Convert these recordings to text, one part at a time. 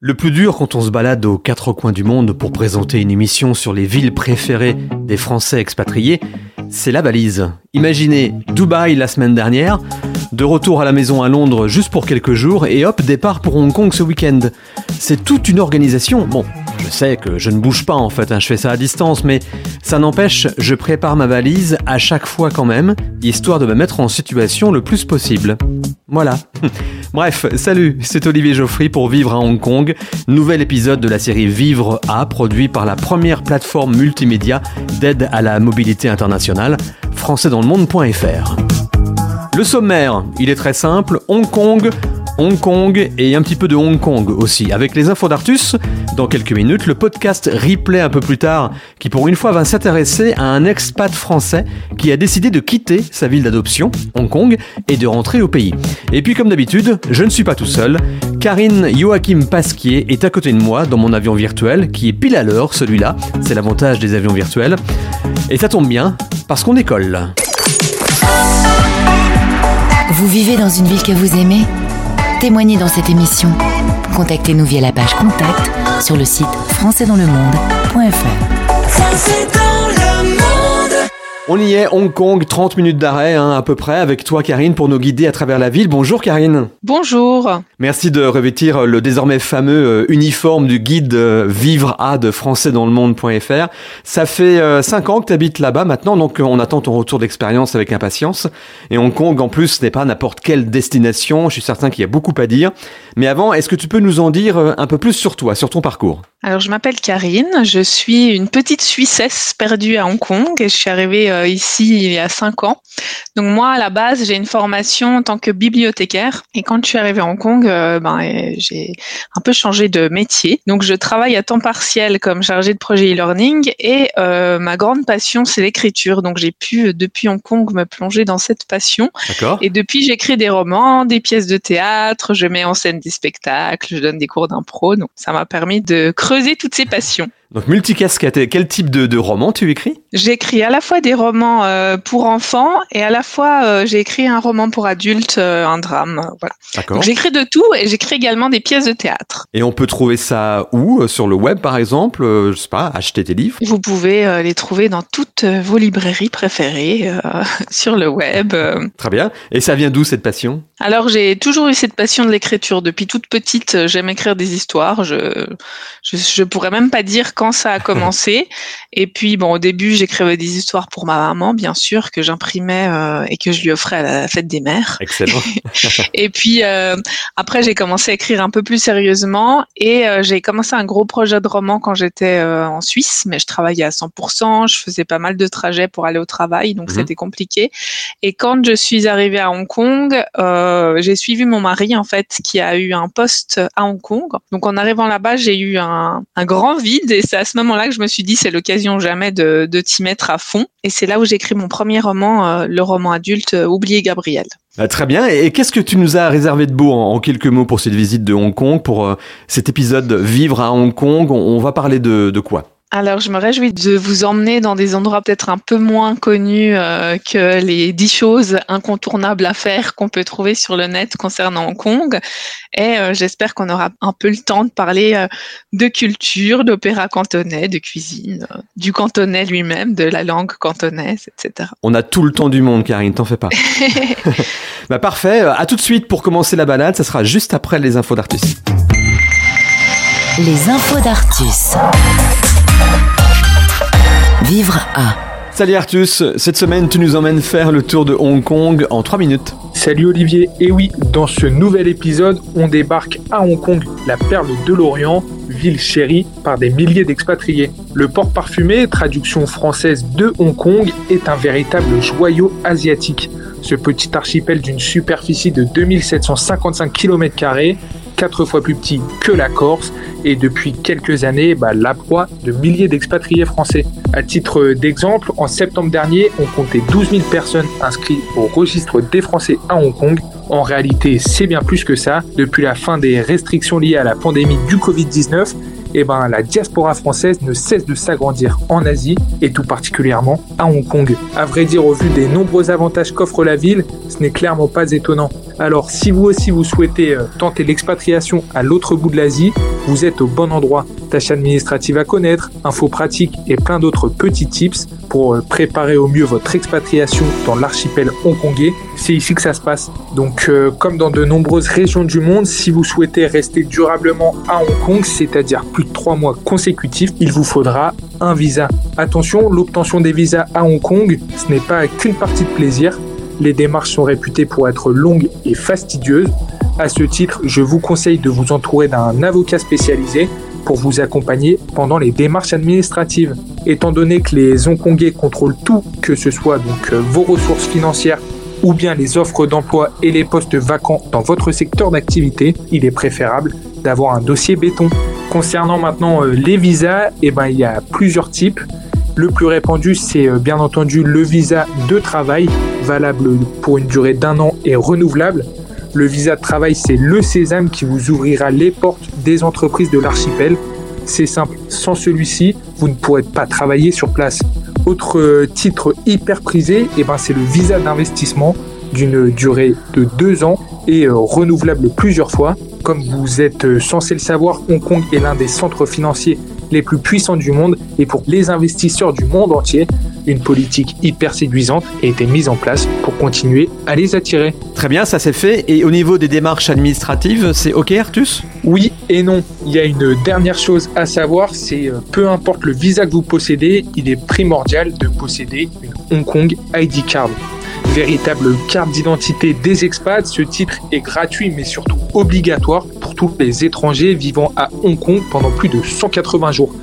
Le plus dur quand on se balade aux quatre coins du monde pour présenter une émission sur les villes préférées des Français expatriés, c'est la valise. Imaginez Dubaï la semaine dernière, de retour à la maison à Londres juste pour quelques jours et hop, départ pour Hong Kong ce week-end. C'est toute une organisation. Bon, je sais que je ne bouge pas en fait, hein, je fais ça à distance, mais ça n'empêche, je prépare ma valise à chaque fois quand même, histoire de me mettre en situation le plus possible. Voilà. Bref, salut, c'est Olivier Geoffry pour Vivre à Hong Kong, nouvel épisode de la série Vivre à, produit par la première plateforme multimédia d'aide à la mobilité internationale, françaisdanslemonde.fr. Le sommaire, il est très simple, Hong Kong, Hong Kong et un petit peu de Hong Kong aussi. Avec les infos d'Artus, dans quelques minutes, le podcast replay un peu plus tard, qui pour une fois va s'intéresser à un expat français qui a décidé de quitter sa ville d'adoption, Hong Kong, et de rentrer au pays. Et puis comme d'habitude, je ne suis pas tout seul. Karine Joachim Pasquier est à côté de moi dans mon avion virtuel, qui est pile à l'heure celui-là. C'est l'avantage des avions virtuels. Et ça tombe bien, parce qu'on décolle. Vous vivez dans une ville que vous aimez? Témoignez dans cette émission. Contactez-nous via la page Contact sur le site françaisdanslemonde.fr. On y est, Hong Kong, 30 minutes d'arrêt hein, à peu près, avec toi Karine pour nous guider à travers la ville. Bonjour Karine. Bonjour. Merci de revêtir le désormais fameux euh, uniforme du guide euh, Vivre à de françaisdanslemonde.fr. Ça fait 5 euh, ans que tu habites là-bas maintenant, donc on attend ton retour d'expérience avec impatience. Et Hong Kong en plus ce n'est pas n'importe quelle destination, je suis certain qu'il y a beaucoup à dire. Mais avant, est-ce que tu peux nous en dire un peu plus sur toi, sur ton parcours? Alors je m'appelle Karine, je suis une petite Suissesse perdue à Hong Kong et je suis arrivée ici il y a cinq ans. Donc moi, à la base, j'ai une formation en tant que bibliothécaire. Et quand je suis arrivée à Hong Kong, euh, ben, j'ai un peu changé de métier. Donc je travaille à temps partiel comme chargée de projet e-learning et euh, ma grande passion, c'est l'écriture. Donc j'ai pu, depuis Hong Kong, me plonger dans cette passion. Et depuis, j'écris des romans, des pièces de théâtre, je mets en scène des spectacles, je donne des cours d'impro. Donc ça m'a permis de creuser toutes ces passions. Donc multicasquette, quel type de, de roman tu écris? J'écris à la fois des romans euh, pour enfants et à la fois euh, j'ai écrit un roman pour adultes, euh, un drame, voilà. J'écris de tout et j'écris également des pièces de théâtre. Et on peut trouver ça où Sur le web par exemple Je sais pas, acheter tes livres? Vous pouvez les trouver dans toutes vos librairies préférées sur le web. Très bien. Et ça vient d'où cette passion? Alors j'ai toujours eu cette passion de l'écriture depuis toute petite. J'aime écrire des histoires. Je, je je pourrais même pas dire quand ça a commencé. et puis, bon, au début, j'écrivais des histoires pour ma maman, bien sûr, que j'imprimais euh, et que je lui offrais à la fête des mères. Excellent. et puis, euh, après, j'ai commencé à écrire un peu plus sérieusement et euh, j'ai commencé un gros projet de roman quand j'étais en Suisse, mais je travaillais à 100%, je faisais pas mal de trajets pour aller au travail, donc mhm. c'était compliqué. Et quand je suis arrivée à Hong Kong, j'ai suivi mon mari, en fait, qui a eu un poste à Hong Kong. Donc, en arrivant là-bas, j'ai eu un, un grand vide et c'est à ce moment-là que je me suis dit c'est l'occasion jamais de, t'y mettre à fond. Et c'est là où j'écris mon premier roman, euh, le roman adulte euh, Oublié Gabriel. Bah, très bien. Et qu'est-ce que tu nous as réservé de beau en, quelques mots pour cette visite de Hong Kong, pour euh, cet épisode Vivre à Hong Kong? On, va parler de quoi? Alors, je me réjouis de vous emmener dans des endroits peut-être un peu moins connus euh, que les dix choses incontournables à faire qu'on peut trouver sur le net concernant Hong Kong. Et euh, j'espère qu'on aura un peu le temps de parler euh, de culture, d'opéra cantonais, de cuisine, du cantonais lui-même, de la langue cantonaise, etc. On a tout le temps du monde, Karine, t'en fais pas. bah, parfait. À tout de suite pour commencer la balade. Ça sera juste après les infos d'Artus. Les infos d'Artus. Vivre à. Salut Artus, cette semaine tu nous emmènes faire le tour de Hong Kong en 3 minutes. Salut Olivier, et oui, dans ce nouvel épisode, on débarque à Hong Kong, la perle de l'Orient, ville chérie par des milliers d'expatriés. Le port parfumé, traduction française de Hong Kong, est un véritable joyau asiatique. Ce petit archipel d'une superficie de 2755 km, quatre fois plus petit que la Corse, et depuis quelques années, bah, la proie de milliers d'expatriés français. À titre d'exemple, en septembre dernier, on comptait 12 000 personnes inscrites au registre des Français à Hong Kong. En réalité, c'est bien plus que ça. Depuis la fin des restrictions liées à la pandémie du Covid-19, eh ben, la diaspora française ne cesse de s'agrandir en Asie et tout particulièrement à Hong Kong. À vrai dire, au vu des nombreux avantages qu'offre la ville, ce n'est clairement pas étonnant. Alors si vous aussi vous souhaitez euh, tenter l'expatriation à l'autre bout de l'Asie, vous êtes au bon endroit. Tâches administratives à connaître, infos pratiques et plein d'autres petits tips pour euh, préparer au mieux votre expatriation dans l'archipel hongkongais. C'est ici que ça se passe. Donc euh, comme dans de nombreuses régions du monde, si vous souhaitez rester durablement à Hong Kong, c'est-à-dire plus de trois mois consécutifs, il vous faudra un visa. Attention, l'obtention des visas à Hong Kong, ce n'est pas qu'une partie de plaisir. Les démarches sont réputées pour être longues et fastidieuses. À ce titre, je vous conseille de vous entourer d'un avocat spécialisé pour vous accompagner pendant les démarches administratives. Étant donné que les Hongkongais contrôlent tout, que ce soit donc euh, vos ressources financières ou bien les offres d'emploi et les postes vacants dans votre secteur d'activité, il est préférable d'avoir un dossier béton. Concernant maintenant euh, les visas, eh ben, il y a plusieurs types. Le plus répandu, c'est euh, bien entendu le visa de travail, valable pour une durée d'un an et renouvelable. Le visa de travail, c'est le sésame qui vous ouvrira les portes des entreprises de l'archipel. C'est simple, sans celui-ci, vous ne pourrez pas travailler sur place. Autre euh, titre hyper prisé, eh ben, c'est le visa d'investissement d'une durée de deux ans et euh, renouvelable plusieurs fois. Comme vous êtes censé le savoir, Hong Kong est l'un des centres financiers les plus puissants du monde et pour les investisseurs du monde entier, une politique hyper séduisante a été mise en place pour continuer à les attirer. Très bien, ça c'est fait. Et au niveau des démarches administratives, c'est OK Artus? Oui et non. Il y a une dernière chose à savoir, c'est euh, peu importe le visa que vous possédez, il est primordial de posséder une Hong Kong ID card véritable carte d'identité des expats. Ce titre est gratuit mais surtout obligatoire pour tous les étrangers vivant à Hong Kong pendant plus de 180 jours.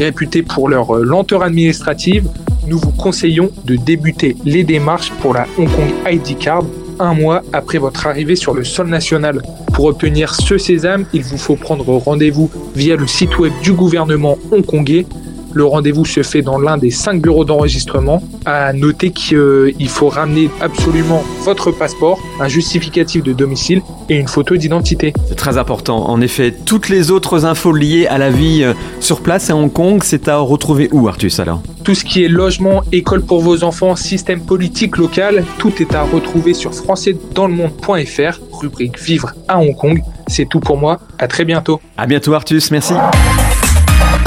Réputés pour leur euh, lenteur administrative, nous vous conseillons de débuter les démarches pour la Hong Kong ID Card un mois après votre arrivée sur le sol national. Pour obtenir ce sésame, il vous faut prendre rendez-vous via le site web du gouvernement hongkongais le rendez-vous se fait dans l'un des cinq bureaux d'enregistrement. À noter qu'il faut ramener absolument votre passeport, un justificatif de domicile et une photo d'identité. C'est très important. En effet, toutes les autres infos liées à la vie euh, sur place à Hong Kong, c'est à retrouver où, Artus, alors? Tout ce qui est logement, école pour vos enfants, système politique local, tout est à retrouver sur françaisdanslemonde.fr, rubrique Vivre à Hong Kong. C'est tout pour moi. À très bientôt. À bientôt, Artus. Merci.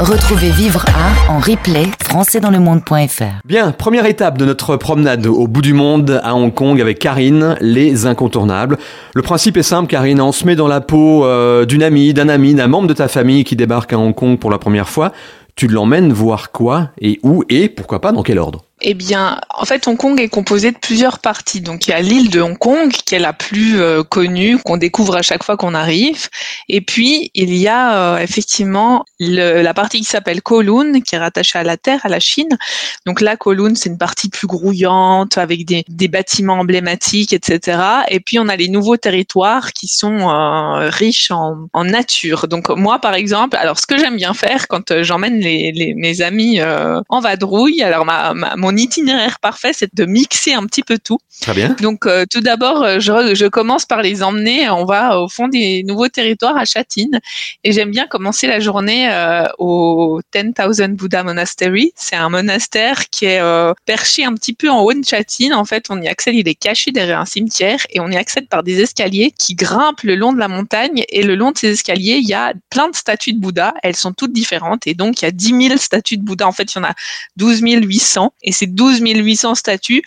Retrouvez Vivre à en replay françaisdanslemonde.fr. Bien, première étape de notre promenade au bout du monde à Hong Kong avec Karine, les incontournables. Le principe est simple, Karine, on se met dans la peau euh, d'une amie, d'un ami, d'un membre de ta famille qui débarque à Hong Kong pour la première fois. Tu l'emmènes voir quoi et où et pourquoi pas dans quel ordre? Eh bien, en fait, Hong Kong est composé de plusieurs parties. Donc, il y a l'île de Hong Kong, qui est la plus euh, connue, qu'on découvre à chaque fois qu'on arrive. Et puis, il y a euh, effectivement la partie qui s'appelle Kowloon, qui est rattachée à la Terre, à la Chine. Donc là, Kowloon, c'est une partie plus grouillante, avec des, bâtiments emblématiques, etc. Et puis, on a les nouveaux territoires qui sont euh, riches en, nature. Donc, moi, par exemple, alors, ce que j'aime bien faire quand j'emmène les, mes amis en vadrouille, alors ma, ma mon itinéraire parfait, c'est de mixer un petit peu tout. Très bien. Donc, euh, tout d'abord, euh, je, je, commence par les emmener. On va au fond des nouveaux territoires à Châtine. Et j'aime bien commencer la journée euh, au 10,000 Buddha Monastery. C'est un monastère qui est perché un petit peu en haut de Châtine. En fait, on y accède, il est caché derrière un cimetière et on y accède par des escaliers qui grimpent le long de la montagne. Et le long de ces escaliers, il y a plein de statues de Bouddha. Elles sont toutes différentes. Et donc, il y a 10 000 statues de Bouddha. En fait, il y en a 12 800. Et ces 12 800 statues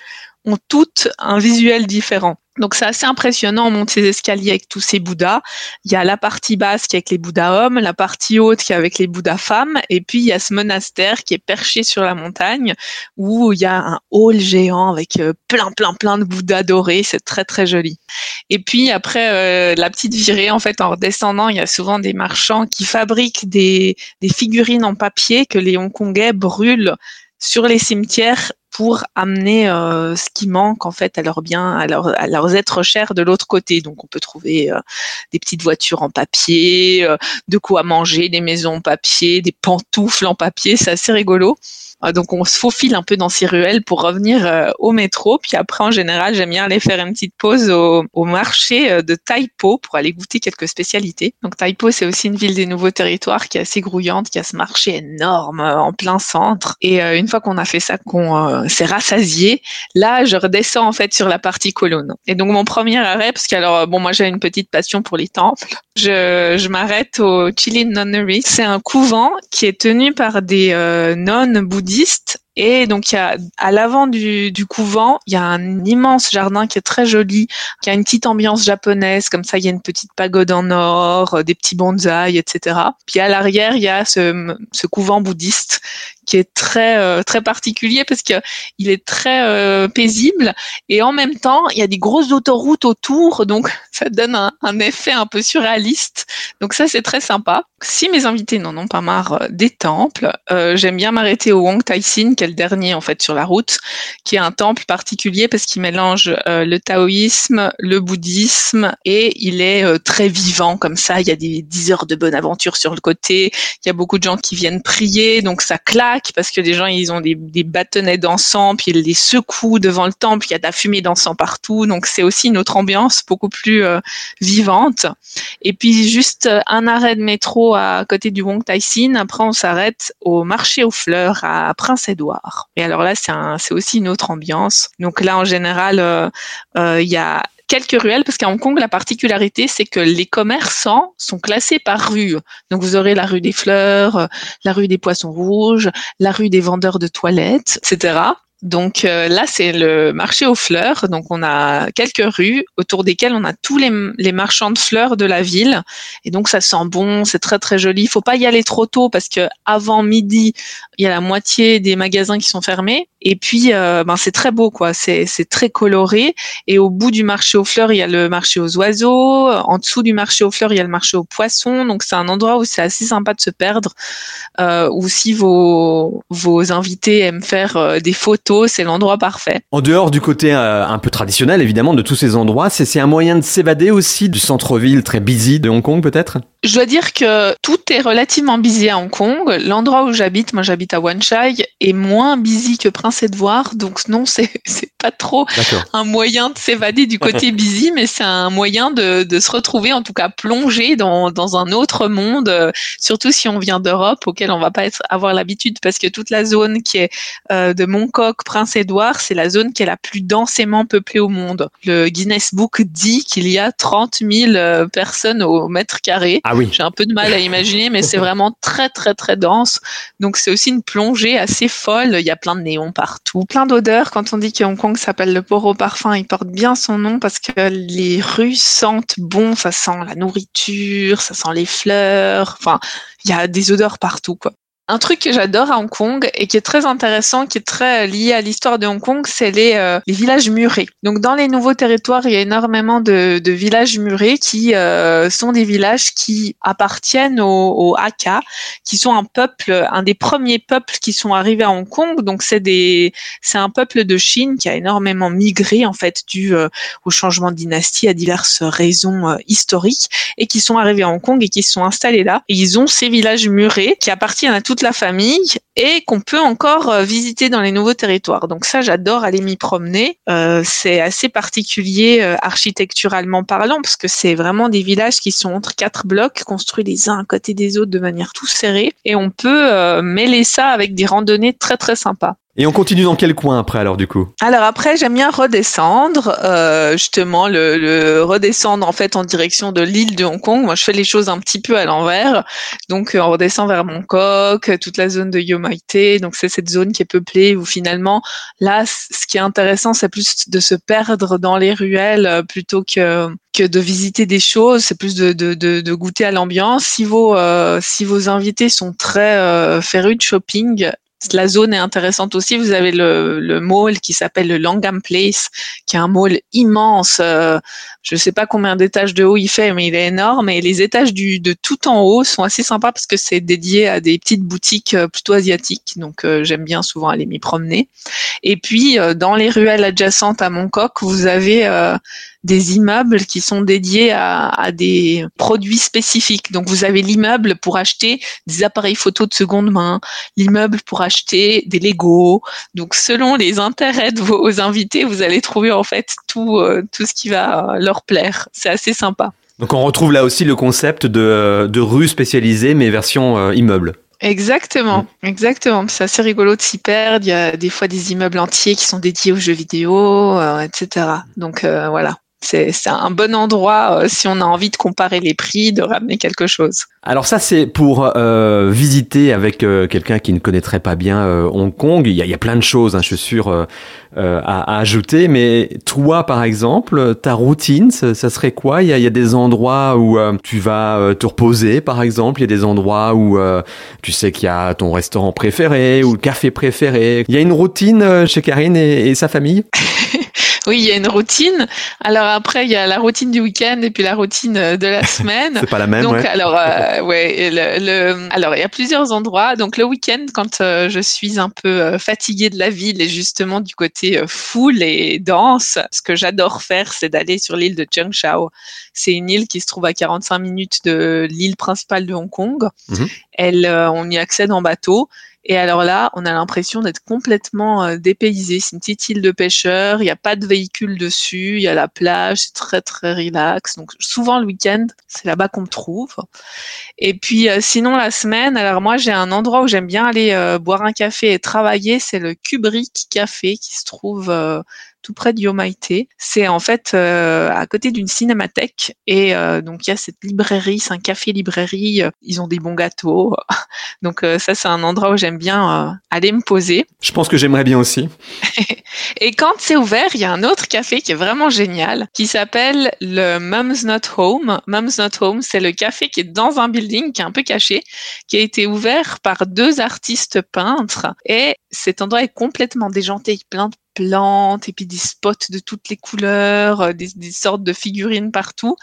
ont toutes un visuel différent. Donc c'est assez impressionnant, on monte ces escaliers avec tous ces Bouddhas. Il y a la partie basse qui est avec les Bouddhas hommes, la partie haute qui est avec les Bouddhas femmes, et puis il y a ce monastère qui est perché sur la montagne où il y a un hall géant avec euh, plein plein plein de Bouddhas dorés, c'est très très joli. Et puis après euh, la petite virée, en fait en redescendant, il y a souvent des marchands qui fabriquent des, des figurines en papier que les Hongkongais brûlent sur les cimetières pour amener euh, ce qui manque en fait à leurs biens, à, à leurs êtres chers de l'autre côté. Donc on peut trouver euh, des petites voitures en papier, euh, de quoi manger, des maisons en papier, des pantoufles en papier, c'est assez rigolo. Donc on se faufile un peu dans ces ruelles pour revenir au métro. Puis après, en général, j'aime bien aller faire une petite pause au, marché de Taipo pour aller goûter quelques spécialités. Donc Taipo, c'est aussi une ville des nouveaux territoires qui est assez grouillante, qui a ce marché énorme en plein centre. Et une fois qu'on a fait ça, qu'on s'est rassasié, là, je redescends en fait sur la partie colonne. Et donc mon premier arrêt, parce que alors bon, moi j'ai une petite passion pour les temples, je, je m'arrête au Chilin Nunnery. C'est un couvent qui est tenu par des euh, nonnes bouddhistes existent et donc, il y a, à l'avant du, du, couvent, il y a un immense jardin qui est très joli, qui a une petite ambiance japonaise, comme ça, il y a une petite pagode en or, euh, des petits bonsaïs, etc. Puis à l'arrière, il y a ce, ce couvent bouddhiste qui est très euh, très particulier parce que il est très euh, paisible. Et en même temps il y a des grosses autoroutes autour donc ça donne un, un effet un peu surréaliste. Donc ça c'est très sympa. Si mes invités n'en ont pas marre des temples j'aime bien m'arrêter au Wong Le dernier en fait sur la route, qui est un temple particulier parce qu'il mélange euh, le taoïsme, le bouddhisme et il est euh, très vivant comme ça. Il y a des 10 heures de bonne aventure sur le côté. Il y a beaucoup de gens qui viennent prier, donc ça claque parce que des gens ils ont des, bâtonnets d'encens puis ils les secouent devant le temple. Il y a de la fumée d'encens partout, donc c'est aussi une autre ambiance beaucoup plus euh, vivante. Et puis juste un arrêt de métro à côté du Wong Tai Sin. Après on s'arrête au marché aux fleurs à Et alors là, c'est aussi une autre ambiance. Donc là, en général, euh, euh, il y a quelques ruelles parce qu'à Hong Kong, la particularité, c'est que les commerçants sont classés par rue. Donc vous aurez la rue des fleurs, euh, la rue des poissons rouges, la rue des vendeurs de toilettes, etc. Donc euh, là, c'est le marché aux fleurs. Donc on a quelques rues autour desquelles on a tous les, marchands de fleurs de la ville. Et donc ça sent bon, c'est très très joli. Il faut pas y aller trop tôt parce que avant midi, il y a la moitié des magasins qui sont fermés. Et puis euh, ben c'est très beau quoi. C'est c'est très coloré. Et au bout du marché aux fleurs, il y a le marché aux oiseaux. En dessous du marché aux fleurs, il y a le marché aux poissons. Donc c'est un endroit où c'est assez sympa de se perdre. Euh, ou si vos vos invités aiment faire euh, des photos c'est l'endroit parfait. En dehors du côté un peu traditionnel, évidemment, de tous ces endroits, c'est un moyen de s'évader aussi du centre-ville très busy de Hong Kong, peut-être? Je dois dire que tout est relativement busy à Hong Kong. L'endroit où j'habite, moi j'habite à Wan Chai, est moins busy que Prince Edward, donc non, c'est pas trop un moyen de s'évader du côté busy, mais c'est un moyen de, de, se retrouver, en tout cas plongé dans, dans un autre monde, euh, surtout si on vient d'Europe, auquel on va pas être, avoir l'habitude, parce que toute la zone qui est euh, de Mongkok, Prince Édouard, c'est la zone qui est la plus densément peuplée au monde. Le Guinness Book dit qu'il y a 30 000 euh, personnes au mètre carré. Ah oui. J'ai un peu de mal à imaginer, mais c'est vraiment très très très dense. Donc c'est aussi une plongée assez folle. Il y a plein de néons plein d'odeurs. Quand on dit que Hong Kong s'appelle le port au parfum, il porte bien son nom parce que les rues sentent bon. Ça sent la nourriture, ça sent les fleurs. Enfin, il y a des odeurs partout, quoi. Un truc que j'adore à Hong Kong et qui est très intéressant, qui est très lié à l'histoire de Hong Kong, c'est les, euh, les villages murés. Donc dans les nouveaux territoires, il y a énormément de, de villages murés qui euh, sont des villages qui appartiennent aux, Hakka, qui sont un peuple, un des premiers peuples qui sont arrivés à Hong Kong. Donc c'est des, c'est un peuple de Chine qui a énormément migré en fait dû euh, au changement de dynastie à diverses raisons historiques et qui sont arrivés à Hong Kong et qui se sont installés là. Et ils ont ces villages murés qui appartiennent à tout toute la famille et qu'on peut encore euh, visiter dans les nouveaux territoires. Donc ça, j'adore aller m'y promener. Euh, c'est assez particulier euh, architecturalement parlant parce que c'est vraiment des villages qui sont entre quatre blocs construits les uns à côté des autres de manière tout serrée et on peut mêler ça avec des randonnées très très sympas. Et on continue dans quel coin après alors du coup? Alors après j'aime bien redescendre, euh, justement le, le, redescendre en fait en direction de l'île de Hong Kong. Moi je fais les choses un petit peu à l'envers, donc on redescend vers Mongkok, toute la zone de Yomaite. Donc c'est cette zone qui est peuplée où finalement là ce qui est intéressant c'est plus de se perdre dans les ruelles euh, plutôt que que de visiter des choses, c'est plus de, de, de, de, goûter à l'ambiance. Si vos euh, si vos invités sont très euh, férus de shopping, la zone est intéressante aussi. Vous avez le, le mall qui s'appelle le Langham Place, qui est un mall immense. Euh, je ne sais pas combien d'étages de haut il fait, mais il est énorme. Et les étages du, de tout en haut sont assez sympas parce que c'est dédié à des petites boutiques euh, plutôt asiatiques. Donc euh, j'aime bien souvent aller m'y promener. Et puis dans les ruelles adjacentes à Mongkok, vous avez des immeubles qui sont dédiés à, à des produits spécifiques. Donc vous avez l'immeuble pour acheter des appareils photo de seconde main, l'immeuble pour acheter des Lego. Donc selon les intérêts de vos invités, vous allez trouver en fait tout, euh, tout ce qui va leur plaire. C'est assez sympa. Donc on retrouve là aussi le concept de, de rue spécialisée mais version euh, immeuble. Exactement, mm. exactement. C'est assez rigolo de s'y perdre. Il y a des fois des immeubles entiers qui sont dédiés aux jeux vidéo, euh, etc. Donc euh, voilà, c'est un bon endroit euh, si on a envie de comparer les prix, de ramener quelque chose. Alors ça c'est pour euh, visiter avec euh, quelqu'un qui ne connaîtrait pas bien Hong Kong. Il y, a, il y, a, plein de choses, hein, je suis sûr, à, à, ajouter. Mais toi par exemple, ta routine, ça, ça serait quoi? Il y, a, il y, a, des endroits où tu vas te reposer par exemple? Il y a des endroits où tu sais qu'il y a ton restaurant préféré ou le café préféré? Il y a une routine chez Karine et, et sa famille? Oui, il y a une routine. Alors après, il y a la routine du week-end et puis la routine euh, de la semaine. c'est pas la même. Donc ouais. alors euh, ouais, le, le, alors il y a plusieurs endroits. Donc le week-end, quand euh, je suis un peu euh, fatiguée de la ville et justement du côté foule et danse, ce que j'adore faire, c'est d'aller sur l'île de Chao. C'est une île qui se trouve à 45 minutes de l'île principale de Hong Kong. Mm-hmm. Elle, on y accède en bateau. Et alors là, on a l'impression d'être complètement euh, dépaysé. C'est une petite île de pêcheurs, il n'y a pas de véhicule dessus, il y a la plage, c'est très très relax. Donc souvent le week-end, c'est là-bas qu'on me trouve. Et puis euh, sinon la semaine, alors moi j'ai un endroit où j'aime bien aller euh, boire un café et travailler, c'est le Kubrick Café qui se trouve tout près de Yomaite. C'est en fait euh, à côté d'une cinémathèque et euh, donc il y a cette librairie, c'est un café librairie. Ils ont des bons gâteaux, donc euh, ça c'est un endroit où j'aime bien aller me poser. Je pense que j'aimerais bien aussi. et quand c'est ouvert, il y a un autre café qui est vraiment génial, qui s'appelle le Mum's Not Home. Mum's Not Home, c'est le café qui est dans un building qui est un peu caché, qui a été ouvert par deux artistes peintres et cet endroit est complètement déjanté, plein de plantes et puis des spots de toutes les couleurs, euh, des, des sortes de figurines partout.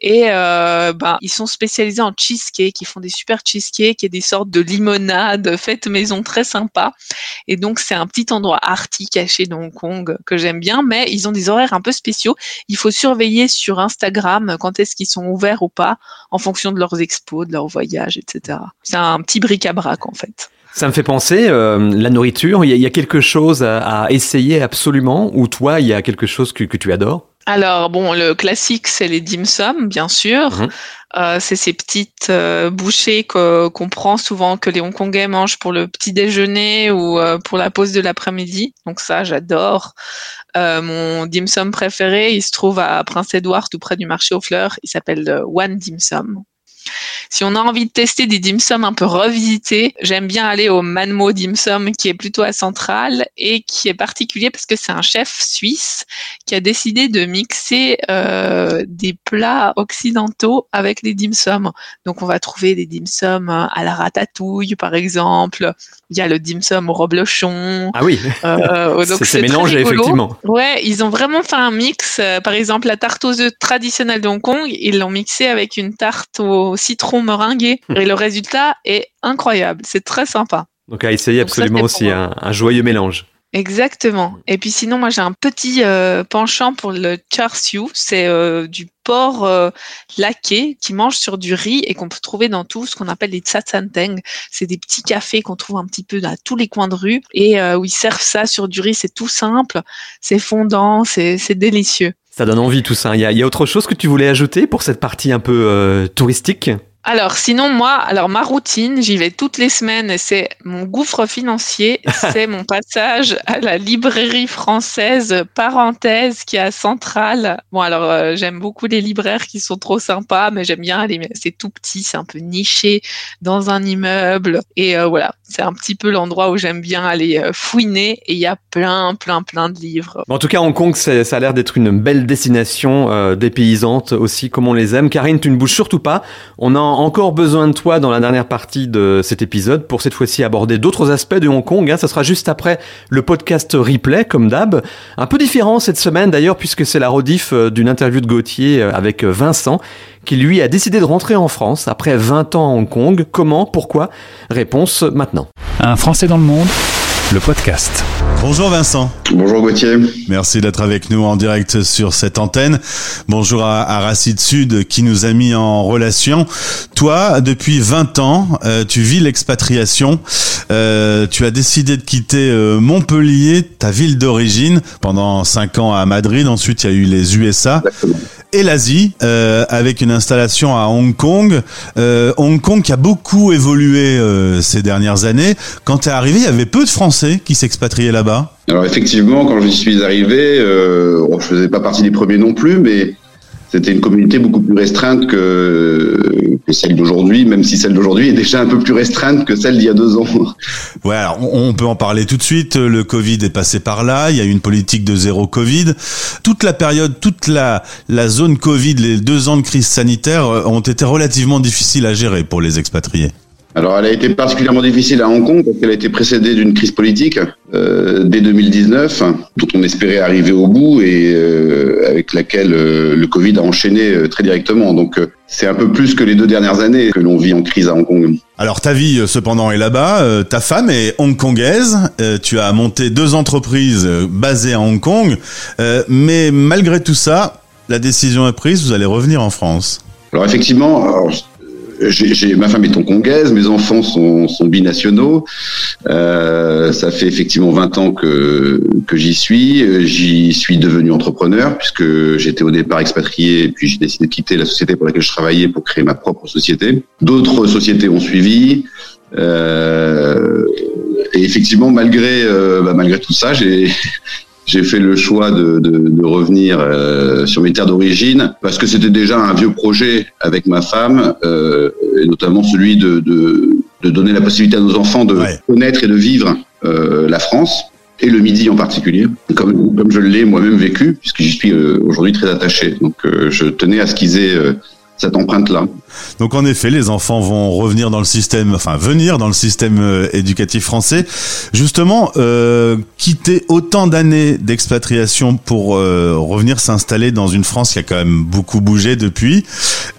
Et euh, ben, ils sont spécialisés en cheesecake, ils font des super cheesecakes et des sortes de limonades faites maison très sympas. Et donc c'est un petit endroit arty caché de Hong Kong que j'aime bien, mais ils ont des horaires un peu spéciaux. Il faut surveiller sur Instagram quand est-ce qu'ils sont ouverts ou pas en fonction de leurs expos, de leurs voyages, etc. C'est un petit bric-à-brac en fait. Ça me fait penser, euh, la nourriture, il y, y, a quelque chose à, à, essayer absolument, ou toi, il y a quelque chose que, que tu adores? Alors bon, le classique c'est les dim sum, bien sûr. Mmh. Euh, c'est ces petites euh, bouchées qu'on qu prend souvent que les Hongkongais mangent pour le petit déjeuner ou euh, pour la pause de l'après-midi. Donc ça, j'adore. mon dim sum préféré, il se trouve à Prince Édouard, tout près du marché aux fleurs. Il s'appelle One Dim Sum. Si on a envie de tester des dim sum un peu revisités, j'aime bien aller au Manmo dim sum qui est plutôt à Centrale et qui est particulier parce que c'est un chef suisse qui a décidé de mixer euh, des plats occidentaux avec les dim sum. Donc on va trouver des dim sum à la ratatouille par exemple. Il y a le dim sum au reblochon. Ah oui. Euh, c'est mélangé effectivement. Ouais, ils ont vraiment fait un mix. Par exemple, la tarte aux œufs traditionnelle de Hong Kong, ils l'ont mixé avec une tarte au citron meringué. Et le résultat est incroyable. C'est très sympa. Donc à essayer absolument ça, aussi un, un, joyeux mélange. Exactement. Et puis sinon, moi j'ai un petit euh, penchant pour le char siu. C'est euh, du porc euh, laqué qui mange sur du riz et qu'on peut trouver dans tout ce qu'on appelle les tsatsanteng. C'est des petits cafés qu'on trouve un petit peu à tous les coins de rue et euh, où ils servent ça sur du riz. C'est tout simple, c'est fondant, c'est délicieux. Ça donne envie tout ça. Il y, a, autre chose que tu voulais ajouter pour cette partie un peu euh, touristique? Alors sinon moi, alors ma routine, j'y vais toutes les semaines. C'est mon gouffre financier, c'est mon passage à la librairie française parenthèse qui est à Centrale. Bon alors euh, j'aime beaucoup les libraires qui sont trop sympas, mais j'aime bien aller. C'est tout petit, c'est un peu niché dans un immeuble et euh, voilà, c'est un petit peu l'endroit où j'aime bien aller euh, fouiner et il y a plein, plein, plein de livres. En tout cas, Hong Kong, ça a l'air d'être une belle destination euh, dépaysante aussi, comme on les aime. Karine, tu ne bouges surtout pas. On a encore besoin de toi dans la dernière partie de cet épisode pour cette fois-ci aborder d'autres aspects de Hong Kong. Hein. Ça sera juste après le podcast replay, comme d'hab. Un peu différent cette semaine d'ailleurs, puisque c'est la rediff euh, d'une interview de Gauthier avec Vincent qui lui a décidé de rentrer en France après 20 ans à Hong Kong. Comment? Pourquoi? Réponse maintenant. Un Français dans le monde le podcast. Bonjour Vincent. Bonjour Gauthier. Merci d'être avec nous en direct sur cette antenne. Bonjour à, à Racide Sud qui nous a mis en relation. Toi, depuis 20 ans, euh, tu vis l'expatriation. Euh, tu as décidé de quitter euh, Montpellier, ta ville d'origine, pendant 5 ans à Madrid. Ensuite, il y a eu les USA. Exactement et l'Asie euh, avec une installation à Hong Kong. Euh, Hong Kong qui a beaucoup évolué euh, ces dernières années. Quand tu es arrivé, il y avait peu de Français qui s'expatriaient là-bas. Alors effectivement, quand je suis arrivé, euh, je faisais pas partie des premiers non plus, mais c'était une communauté beaucoup plus restreinte que, que celle d'aujourd'hui, même si celle d'aujourd'hui est déjà un peu plus restreinte que celle d'il y a deux ans. Ouais, alors on peut en parler tout de suite. Le Covid est passé par là. Il y a eu une politique de zéro Covid. Toute la période, toute la, la zone Covid, les deux ans de crise sanitaire ont été relativement difficiles à gérer pour les expatriés. Alors, elle a été particulièrement difficile à Hong Kong parce qu'elle a été précédée d'une crise politique euh, dès 2019, dont on espérait arriver au bout et euh, avec laquelle euh, le Covid a enchaîné euh, très directement. Donc, euh, c'est un peu plus que les deux dernières années que l'on vit en crise à Hong Kong. Alors, ta vie, cependant, est là-bas. ta femme est hongkongaise. tu as monté deux entreprises basées à Hong Kong. mais malgré tout ça, la décision est prise. Vous allez revenir en France. Alors, effectivement, alors, j'ai, ma femme est hongkongaise, mes enfants sont, sont binationaux. Euh, ça fait effectivement 20 ans que, que j'y suis. J'y suis devenu entrepreneur puisque j'étais au départ expatrié puis j'ai décidé de quitter la société pour laquelle je travaillais pour créer ma propre société. D'autres sociétés ont suivi. Euh, et effectivement, malgré euh, bah, malgré tout ça, j'ai j'ai fait le choix de, de, de revenir euh, sur mes terres d'origine parce que c'était déjà un vieux projet avec ma femme, euh, et notamment celui de, de, de, donner la possibilité à nos enfants de Ouais. connaître et de vivre euh, la France et le Midi en particulier, comme, comme je l'ai moi-même vécu, puisque j'y suis euh, aujourd'hui très attaché. Donc euh, je tenais à ce qu'ils aient euh, cette empreinte-là. Donc en effet, les enfants vont revenir dans le système, enfin venir dans le système euh, éducatif français. Justement, euh, quitter autant d'années d'expatriation pour euh, revenir s'installer dans une France qui a quand même beaucoup bougé depuis.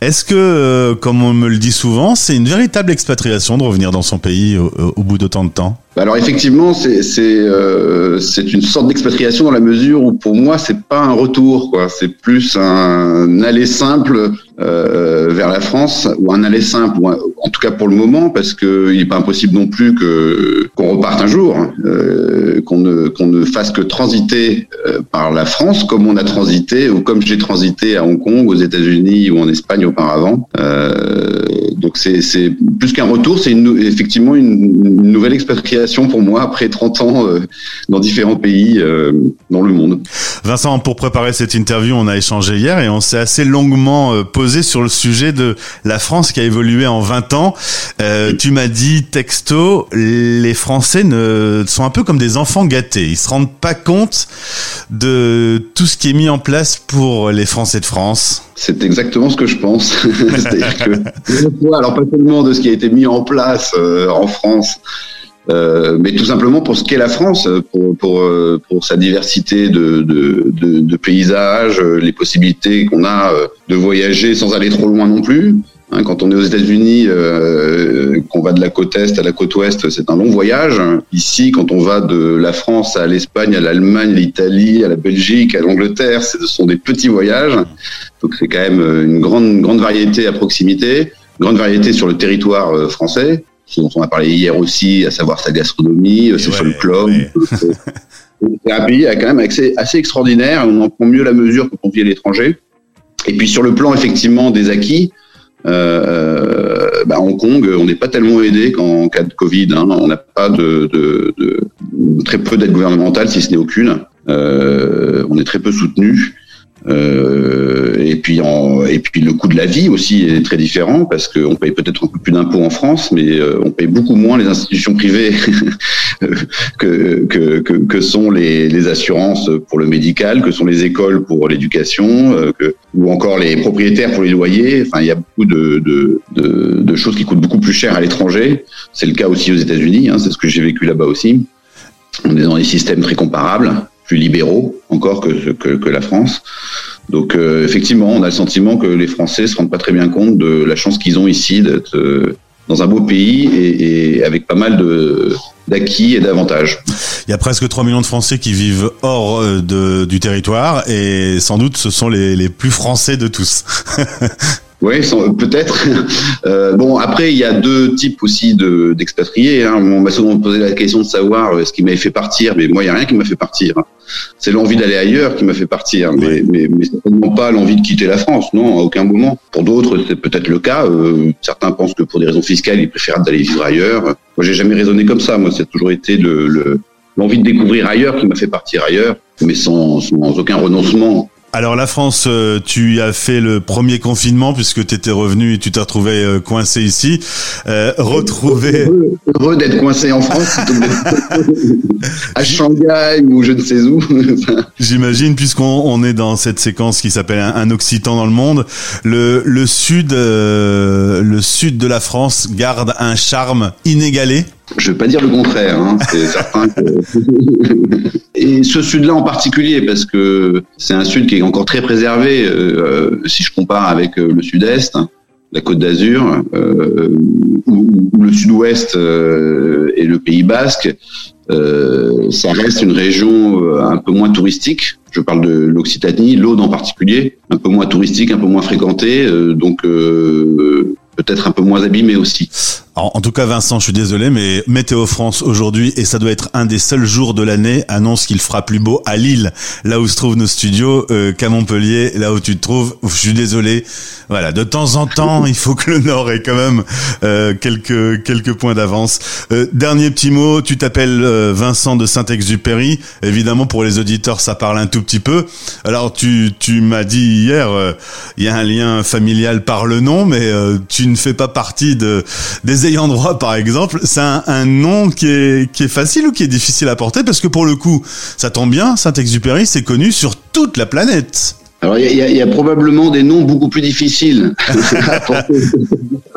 Est-ce que, comme on me le dit souvent, c'est une véritable expatriation de revenir dans son pays au, au bout d'autant de temps? Alors effectivement, c'est c'est euh, une sorte d'expatriation dans la mesure où pour moi c'est pas un retour quoi, c'est plus un aller simple euh, vers la France ou un aller simple, ou un- en tout cas pour le moment, parce que il est pas impossible non plus que qu'on reparte un jour, hein, euh, qu'on ne qu'on ne fasse que transiter euh, par la France comme on a transité ou comme j'ai transité à Hong Kong, aux États-Unis ou en Espagne auparavant. Euh, donc c'est c'est plus qu'un retour, c'est une, effectivement une, une nouvelle expatriation pour moi après 30 ans euh, dans différents pays euh, dans le monde. Vincent, pour préparer cette interview, on a échangé hier et on s'est assez longuement euh, posé sur le sujet de la France qui a évolué en 20 ans. Euh, tu m'as dit texto, les Français ne sont un peu comme des enfants gâtés. Ils se rendent pas compte de tout ce qui est mis en place pour les Français de France. C'est exactement ce que je pense. C'est-à-dire que, alors pas seulement de ce qui a été mis en place euh, en France, euh, mais tout simplement pour ce qu'est la France, euh, pour, pour, sa diversité de, de, paysages, les possibilités qu'on a de voyager sans aller trop loin non plus. Hein, quand on est aux États-Unis, euh, qu'on va de la côte est à la côte ouest, c'est un long voyage. Ici, quand on va de la France à l'Espagne, à l'Allemagne, l'Italie, à la Belgique, à l'Angleterre, ce sont des petits voyages. Donc c'est quand même euh, une grande, une grande variété à proximité, grande variété sur le territoire euh, français, ce dont on a parlé hier aussi, à savoir sa gastronomie, euh, ses ouais, folklore. ouais. C'est un pays quand même assez, assez extraordinaire. On en prend mieux la mesure quand on vit à l'étranger. Et puis sur le plan effectivement des acquis, euh, bah, Hong Kong, on n'est pas tellement aidé qu'en cas de Covid. Hein. On n'a pas de, très peu d'aide gouvernementale, si ce n'est aucune. Euh, on est très peu soutenu. Euh, et puis en, et puis le coût de la vie aussi est très différent parce qu'on paye peut-être un peu plus d'impôts en France, mais euh, on paye beaucoup moins les institutions privées que, que, que, que sont les, les assurances pour le médical, que sont les écoles pour l'éducation, euh, ou encore les propriétaires pour les loyers. Enfin, il y a beaucoup de, de, de, de choses qui coûtent beaucoup plus cher à l'étranger. C'est le cas aussi aux États-Unis. Hein, c'est ce que j'ai vécu là-bas aussi. On est dans des systèmes très comparables, plus libéraux encore que, la France. Donc euh, effectivement, on a le sentiment que les Français se rendent pas très bien compte de la chance qu'ils ont ici d'être euh, dans un beau pays et, avec pas mal d'acquis et d'avantages. Il y a presque 3 millions de Français qui vivent hors de, du territoire et sans doute ce sont les plus français de tous. Oui, peut-être. Euh, bon, après, il y a deux types aussi de, d'expatriés. Hein. On m'a souvent posé la question de savoir euh, ce qui m'avait fait partir, mais moi, il n'y a rien qui m'a fait partir. C'est l'envie d'aller ailleurs qui m'a fait partir, mais, mais, mais certainement pas l'envie de quitter la France, non, à aucun moment. Pour d'autres, c'est peut-être le cas. Euh, certains pensent que pour des raisons fiscales, il est d'aller vivre ailleurs. Moi, j'ai jamais raisonné comme ça. Moi, c'est toujours été le, le l'envie de découvrir ailleurs qui m'a fait partir ailleurs, mais sans, sans aucun renoncement alors la France, euh, tu as fait le premier confinement puisque tu étais revenu et tu t'es retrouvé euh, coincé ici. Euh, retrouvé... Heureux, d'être coincé en France, à Shanghai ou je ne sais où. J'imagine, puisqu'on on est dans cette séquence qui s'appelle un, Occitan dans le monde, le, le sud, le sud de la France garde un charme inégalé. Je ne vais pas dire le contraire, hein. c'est certain que... Et ce sud-là en particulier, parce que c'est un sud qui est encore très préservé, euh, si je compare avec euh, le sud-est, la Côte d'Azur, euh, ou, le sud-ouest et le Pays Basque, ça reste une région un peu moins touristique. Je parle de l'Occitanie, l'Aude en particulier, un peu moins touristique, un peu moins fréquentée, donc peut-être un peu moins abîmé aussi en tout cas, Vincent, je suis désolé, mais Météo France aujourd'hui, et ça doit être un des seuls jours de l'année, annonce qu'il fera plus beau à Lille, là où se trouvent nos studios, euh, qu'à Montpellier, là où tu te trouves. Je suis désolé. Voilà, de temps en temps, il faut que le Nord ait quand même euh, quelques quelques points d'avance. Euh, dernier petit mot, tu t'appelles Vincent de Saint-Exupéry. Évidemment, pour les auditeurs, ça parle un tout petit peu. Alors, tu tu m'as dit hier, il y a un lien familial par le nom, mais tu ne fais pas partie de des ayant droit, par exemple, c'est un, nom qui est, qui est facile ou qui est difficile à porter Parce que pour le coup, ça tombe bien, Saint-Exupéry, c'est connu sur toute la planète. Alors il y, a, probablement des noms beaucoup plus difficiles.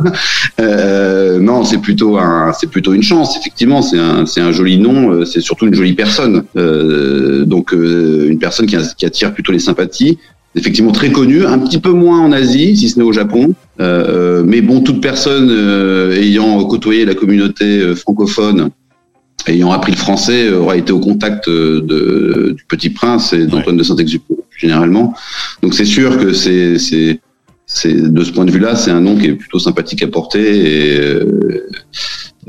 euh, non, c'est plutôt un, c'est plutôt une chance. Effectivement, c'est un, c'est un joli nom. Euh, c'est surtout une jolie personne. Euh, donc euh, une personne qui, qui, attire plutôt les sympathies effectivement très connu, un petit peu moins en Asie, si ce n'est au Japon. Euh, mais bon, toute personne euh, ayant côtoyé la communauté euh, francophone, ayant appris le français, aura été au contact de, du Petit Prince et d'Antoine de Saint-Exupéry généralement. Donc c'est sûr que c'est c'est c'est de ce point de vue-là, c'est un nom qui est plutôt sympathique à porter et,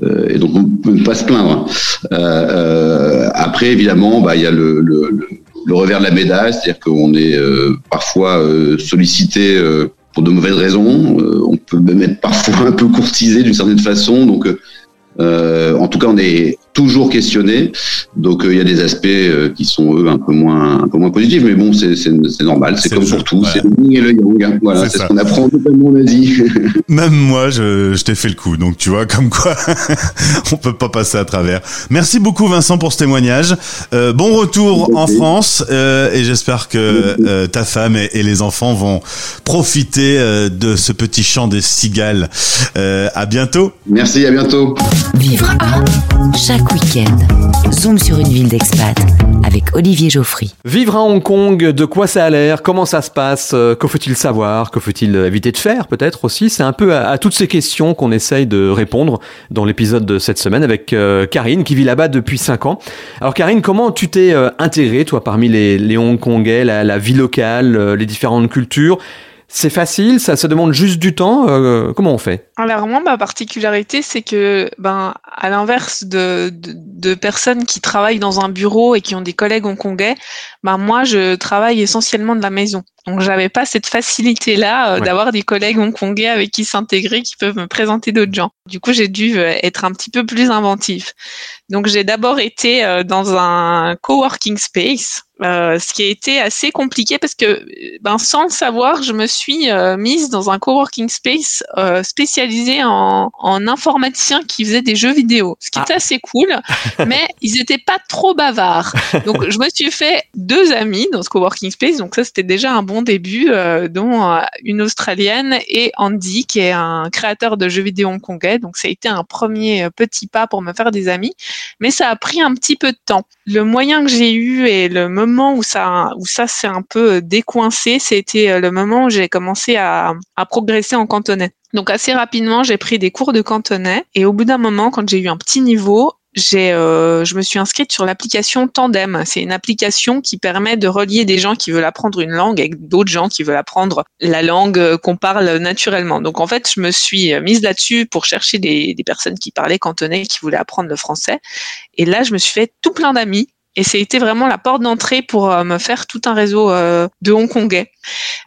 euh, et donc on peut pas se plaindre. Euh, après, évidemment, bah il y a le, le, le le revers de la médaille, c'est-à-dire qu'on est, euh, parfois euh, sollicité euh, pour de mauvaises raisons. on peut même être parfois un peu courtisé d'une certaine façon. Donc, en tout cas, on est toujours questionné. Donc euh, il y a des aspects euh, qui sont eux un peu moins un peu moins positifs, mais bon c'est normal, c'est comme pour tout, c'est le yin et le yang. Hein. Voilà, c'est ce qu'on apprend notamment en Asie. Même moi, je, je t'ai fait le coup, donc tu vois comme quoi on peut pas passer à travers. Merci beaucoup Vincent pour ce témoignage. Euh, bon retour en France euh, et j'espère que euh, ta femme et, et, les enfants vont profiter de ce petit chant des cigales. à bientôt. Merci, à bientôt. Vivre à chaque week-end. Zoom sur une ville d'expat avec Olivier Geoffry. Vivre à Hong Kong, de quoi ça a l'air? Comment ça se passe? Euh, Que faut-il savoir? Que faut-il éviter de faire peut-être aussi? C'est un peu à, toutes ces questions qu'on essaye de répondre dans l'épisode de cette semaine avec euh, Karine qui vit là-bas depuis 5 ans. Alors Karine, comment tu t'es euh, intégrée toi parmi les, les Hongkongais, la, la vie locale, les différentes cultures? C'est facile, ça se demande juste du temps. Euh, comment on fait? Alors moi, ma particularité, c'est que, ben, à l'inverse de, de, personnes qui travaillent dans un bureau et qui ont des collègues hongkongais, ben moi, je travaille essentiellement de la maison. Donc j'avais pas cette facilité là euh, d'avoir des collègues hongkongais avec qui s'intégrer, qui peuvent me présenter d'autres gens. Du coup, j'ai dû euh, être un petit peu plus inventif. Donc j'ai d'abord été dans un coworking space euh, ce qui a été assez compliqué parce que, ben, sans le savoir, je me suis euh, mise dans un coworking space euh, spécialisé en, en informaticien qui faisait des jeux vidéo, ce qui ah. était assez cool, mais ils étaient pas trop bavards. Donc, je me suis fait deux amis dans ce coworking space, donc ça c'était déjà un bon début, dont une Australienne et Andy qui est un créateur de jeux vidéo hongkongais. Donc, ça a été un premier petit pas pour me faire des amis, mais ça a pris un petit peu de temps. Le moyen que j'ai eu et le moment où ça, où ça s'est un peu décoincé, c'était euh, le moment où j'ai commencé à, à progresser en cantonais. Donc assez rapidement, j'ai pris des cours de cantonais et au bout d'un moment, quand j'ai eu un petit niveau, j'ai, euh, je me suis inscrite sur l'application Tandem. C'est une application qui permet de relier des gens qui veulent apprendre une langue avec d'autres gens qui veulent apprendre la langue qu'on parle naturellement. Donc en fait, je me suis mise là-dessus pour chercher des, des personnes qui parlaient cantonais, qui voulaient apprendre le français. Et là, je me suis fait tout plein d'amis et c'était vraiment la porte d'entrée pour euh, me faire tout un réseau euh, de Hongkongais.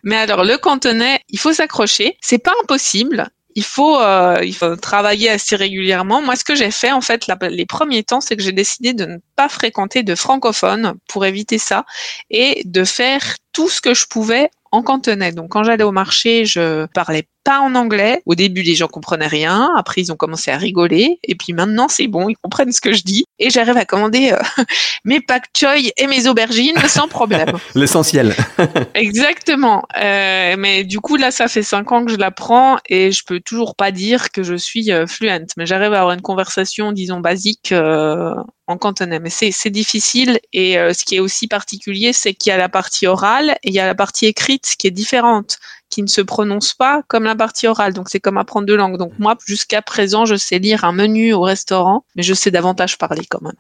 Mais alors le cantonais, il faut s'accrocher. C'est pas impossible. Il faut, euh, il faut travailler assez régulièrement. Moi, ce que j'ai fait en fait les premiers temps, c'est que j'ai décidé de ne pas fréquenter de francophones pour éviter ça et de faire tout ce que je pouvais en cantonais. Donc quand j'allais au marché, je parlais pas en anglais. Au début, les gens comprenaient rien. Après, ils ont commencé à rigoler. Et puis maintenant, c'est bon, ils comprennent ce que je dis. Et j'arrive à commander euh, mes pak choy et mes aubergines sans problème. L'essentiel. Exactement. Euh, mais du coup, là, ça fait cinq ans que je l'apprends et je peux toujours pas dire que je suis euh, fluente. Mais j'arrive à avoir une conversation, disons, basique euh, en cantonais. Mais c'est difficile. Et euh, ce qui est aussi particulier, c'est qu'il y a la partie orale et il y a la partie écrite qui est différente qui ne se prononce pas comme la partie orale. Donc c'est comme apprendre deux langues. Donc moi, jusqu'à présent, je sais lire un menu au restaurant, mais je sais davantage parler quand même.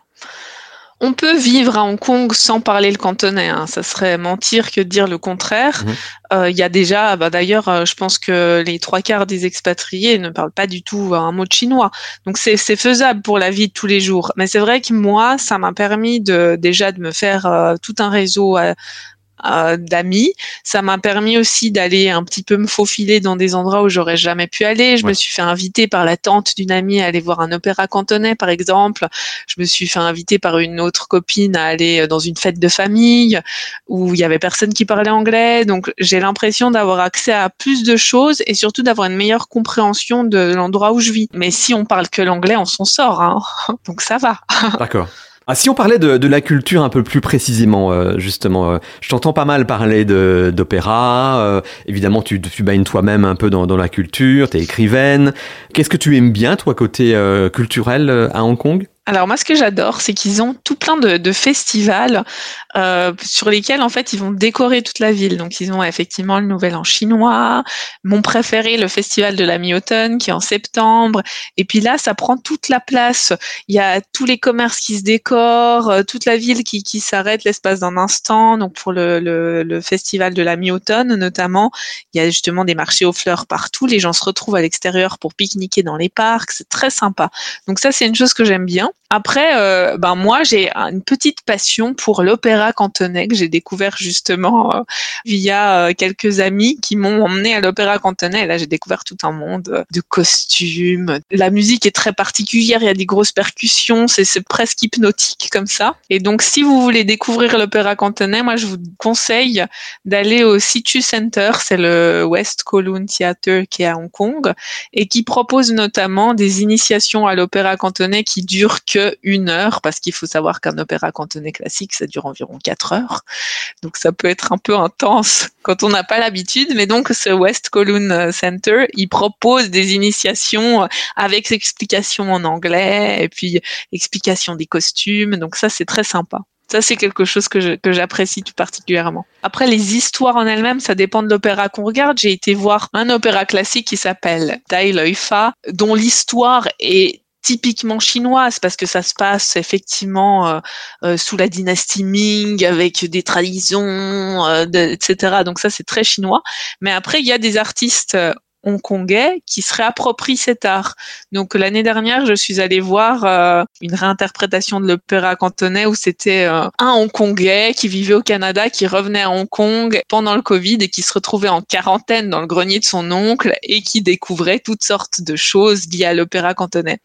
On peut vivre à Hong Kong sans parler le cantonais. Hein. Ça serait mentir que de dire le contraire. Mhm. Euh, il y a déjà, bah, d'ailleurs, euh, je pense que les trois quarts des expatriés ne parlent pas du tout un mot de chinois. Donc c'est faisable pour la vie de tous les jours. Mais c'est vrai que moi, ça m'a permis de déjà de me faire euh, tout un réseau euh, d'amis. Ça m'a permis aussi d'aller un petit peu me faufiler dans des endroits où j'aurais jamais pu aller. Je me suis fait inviter par la tante d'une amie à aller voir un opéra cantonais, par exemple. Je me suis fait inviter par une autre copine à aller dans une fête de famille où il y avait personne qui parlait anglais. Donc j'ai l'impression d'avoir accès à plus de choses et surtout d'avoir une meilleure compréhension de l'endroit où je vis. Mais si on parle que l'anglais, on s'en sort. Hein. Donc ça va. D'accord. Ah, si on parlait de, de, la culture un peu plus précisément, euh, justement, euh, je t'entends pas mal parler d'opéra. Euh, évidemment, tu, tu baignes toi-même un peu dans, dans la culture. T'es écrivaine. Qu'est-ce que tu aimes bien, toi, côté culturel à Hong Kong? Alors moi, ce que j'adore, c'est qu'ils ont tout plein de, de festivals euh, sur lesquels en fait ils vont décorer toute la ville. Donc ils ont effectivement le Nouvel An chinois, mon préféré, le festival de la mi-automne qui est en septembre. Et puis là, ça prend toute la place. Il y a tous les commerces qui se décorent, euh, toute la ville qui, qui s'arrête l'espace d'un instant. Donc pour le, le, le festival de la mi-automne notamment, il y a justement des marchés aux fleurs partout. Les gens se retrouvent à l'extérieur pour pique-niquer dans les parcs. C'est très sympa. Donc ça, c'est une chose que j'aime bien. Après, euh, ben moi, j'ai une petite passion pour l'opéra cantonais que j'ai découvert justement euh, via euh, quelques amis qui m'ont emmené à l'opéra cantonais. Là, j'ai découvert tout un monde de costumes. La musique est très particulière. Il y a des grosses percussions. C'est presque hypnotique comme ça. Et donc, si vous voulez découvrir l'opéra cantonais, moi, je vous conseille d'aller au Situ Center. C'est le West Kowloon Theatre qui est à Hong Kong et qui propose notamment des initiations à l'opéra cantonais qui durent que une heure, parce qu'il faut savoir qu'un opéra cantonais classique, ça dure environ quatre heures. Donc ça peut être un peu intense quand on n'a pas l'habitude. Mais donc ce West Kowloon Center, il propose des initiations avec explications en anglais et puis explication des costumes. Donc ça, c'est très sympa. Ça, c'est quelque chose que, j'apprécie tout particulièrement. Après, les histoires en elles-mêmes, ça dépend de l'opéra qu'on regarde. J'ai été voir un opéra classique qui s'appelle Dai Loi Fa, dont l'histoire est typiquement chinoise parce que ça se passe effectivement euh, euh, sous la dynastie Ming avec des traditions, euh, etc. Donc ça c'est très chinois. Mais après il y a des artistes hongkongais qui se réapproprient cet art. Donc l'année dernière, je suis allée voir euh, une réinterprétation de l'opéra cantonais où c'était euh, un hongkongais qui vivait au Canada, qui revenait à Hong Kong pendant le Covid et qui se retrouvait en quarantaine dans le grenier de son oncle et qui découvrait toutes sortes de choses liées à l'opéra cantonais.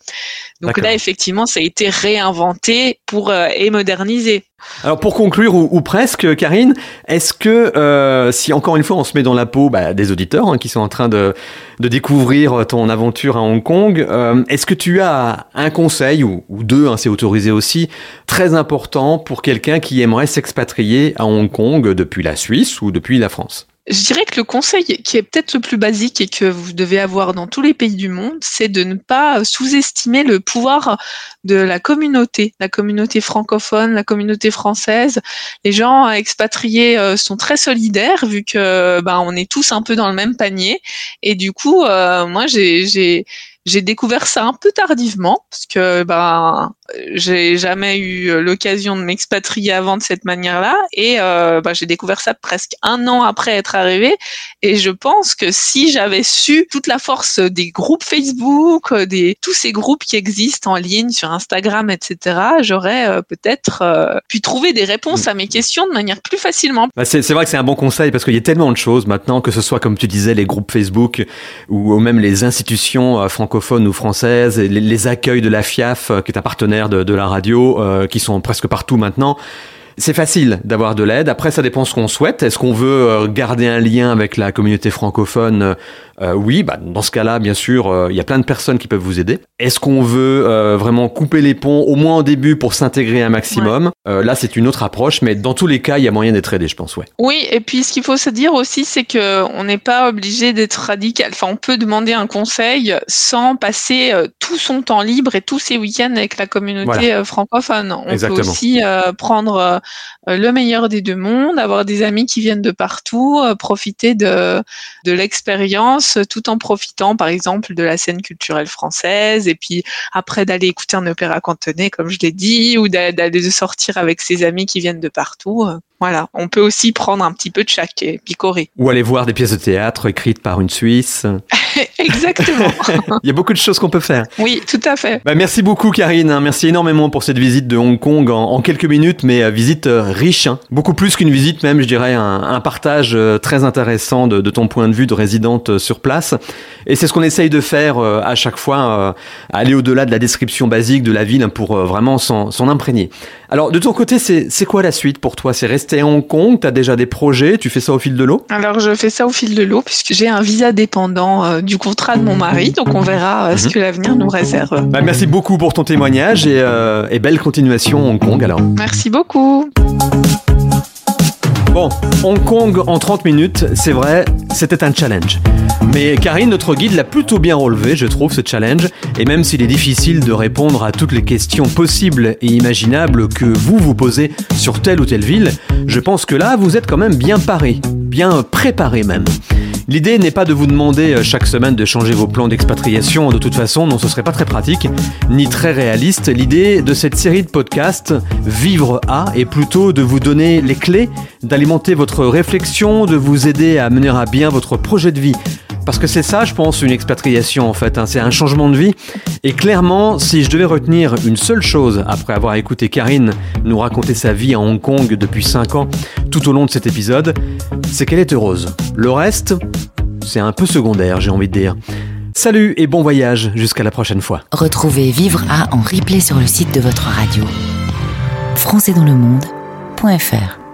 Donc là, effectivement, ça a été réinventé pour euh, et modernisé. Alors pour conclure, ou, presque, Karine, est-ce que euh, si encore une fois on se met dans la peau bah, des auditeurs hein, qui sont en train de, de, découvrir ton aventure à Hong Kong, euh, est-ce que tu as un conseil, ou, ou deux, hein, c'est autorisé aussi, très important pour quelqu'un qui aimerait s'expatrier à Hong Kong depuis la Suisse ou depuis la France? Je dirais que le conseil qui est peut-être le plus basique et que vous devez avoir dans tous les pays du monde, c'est de ne pas sous-estimer le pouvoir de la communauté, la communauté francophone, la communauté française. Les gens expatriés euh, sont très solidaires vu que ben, on est tous un peu dans le même panier. Et du coup, euh, moi, j'ai j'ai découvert ça un peu tardivement parce que ben J'ai jamais eu l'occasion de m'expatrier avant de cette manière-là, et euh, bah, j'ai découvert ça presque un an après être arrivé. Et je pense que si j'avais su toute la force des groupes Facebook, des tous ces groupes qui existent en ligne sur Instagram, etc., j'aurais euh, peut-être euh, pu trouver des réponses à mes questions de manière plus facilement. Bah, c'est vrai que c'est un bon conseil parce qu'il y a tellement de choses maintenant, que ce soit comme tu disais les groupes Facebook ou même les institutions euh, francophones ou françaises, les, les accueils de la FIAF, qui est un partenaire de, la radio, qui sont presque partout maintenant. C'est facile d'avoir de l'aide. Après, ça dépend ce qu'on souhaite. Est-ce qu'on veut euh, garder un lien avec la communauté francophone euh, Oui, bah, dans ce cas-là, bien sûr, euh, il y a plein de personnes qui peuvent vous aider. Est-ce qu'on veut vraiment couper les ponts, au moins au début, pour s'intégrer un maximum Là, c'est une autre approche, mais dans tous les cas, il y a moyen d'être aidé, je pense. Ouais. Oui, et puis ce qu'il faut se dire aussi, c'est que on n'est pas obligé d'être radical. Enfin, on peut demander un conseil sans passer tout son temps libre et tous ses week-ends avec la communauté francophone. On peut aussi prendre euh, le meilleur des deux mondes, avoir des amis qui viennent de partout, euh, profiter de, de l'expérience tout en profitant par exemple de la scène culturelle française et puis après d'aller écouter un opéra cantonais comme je l'ai dit ou d'aller sortir avec ses amis qui viennent de partout. Euh, voilà, on peut aussi prendre un petit peu de chaque et picorer. Ou aller voir des pièces de théâtre écrites par une Suisse. Exactement. Il y a beaucoup de choses qu'on peut faire. Oui, tout à fait. Bah, merci beaucoup Karine, hein. merci énormément pour cette visite de Hong Kong en, quelques minutes, mais euh, visite euh, riche, hein. beaucoup plus qu'une visite même, je dirais un, partage euh, très intéressant de, ton point de vue de résidente sur place. Et c'est ce qu'on essaye de faire à chaque fois, aller au-delà de la description basique de la ville hein, pour vraiment s'en imprégner. Alors de ton côté, c'est quoi la suite pour toi? C'est rester à Hong Kong? Tu as déjà des projets? Tu fais ça au fil de l'eau? Alors je fais ça au fil de l'eau puisque j'ai un visa dépendant du contrat de mon mari, donc on verra euh, ce mhm. que l'avenir nous réserve. Bah, merci beaucoup pour ton témoignage et, euh, et belle continuation Hong Kong alors. Merci beaucoup. Bon, Hong Kong en 30 minutes, c'est vrai, c'était un challenge. Mais Karine, notre guide, l'a plutôt bien relevé, je trouve, ce challenge. Et même s'il est difficile de répondre à toutes les questions possibles et imaginables que vous vous posez sur telle ou telle ville, je pense que là, vous êtes quand même bien paré, bien préparé même. L'idée n'est pas de vous demander euh, chaque semaine de changer vos plans d'expatriation, de toute façon, non, ce serait pas très pratique, ni très réaliste. L'idée de cette série de podcasts, Vivre à, est plutôt de vous donner les clés, d'alimenter votre réflexion, de vous aider à mener à bien votre projet de vie. Parce que c'est ça, je pense, une expatriation en fait. Hein. C'est un changement de vie. Et clairement, si je devais retenir une seule chose après avoir écouté Karine nous raconter sa vie à Hong Kong depuis 5 ans, tout au long de cet épisode, c'est qu'elle est heureuse. Le reste, c'est un peu secondaire, j'ai envie de dire. Salut et bon voyage, jusqu'à la prochaine fois. Retrouvez Vivre à en replay sur le site de votre radio. françaisdanslemonde.fr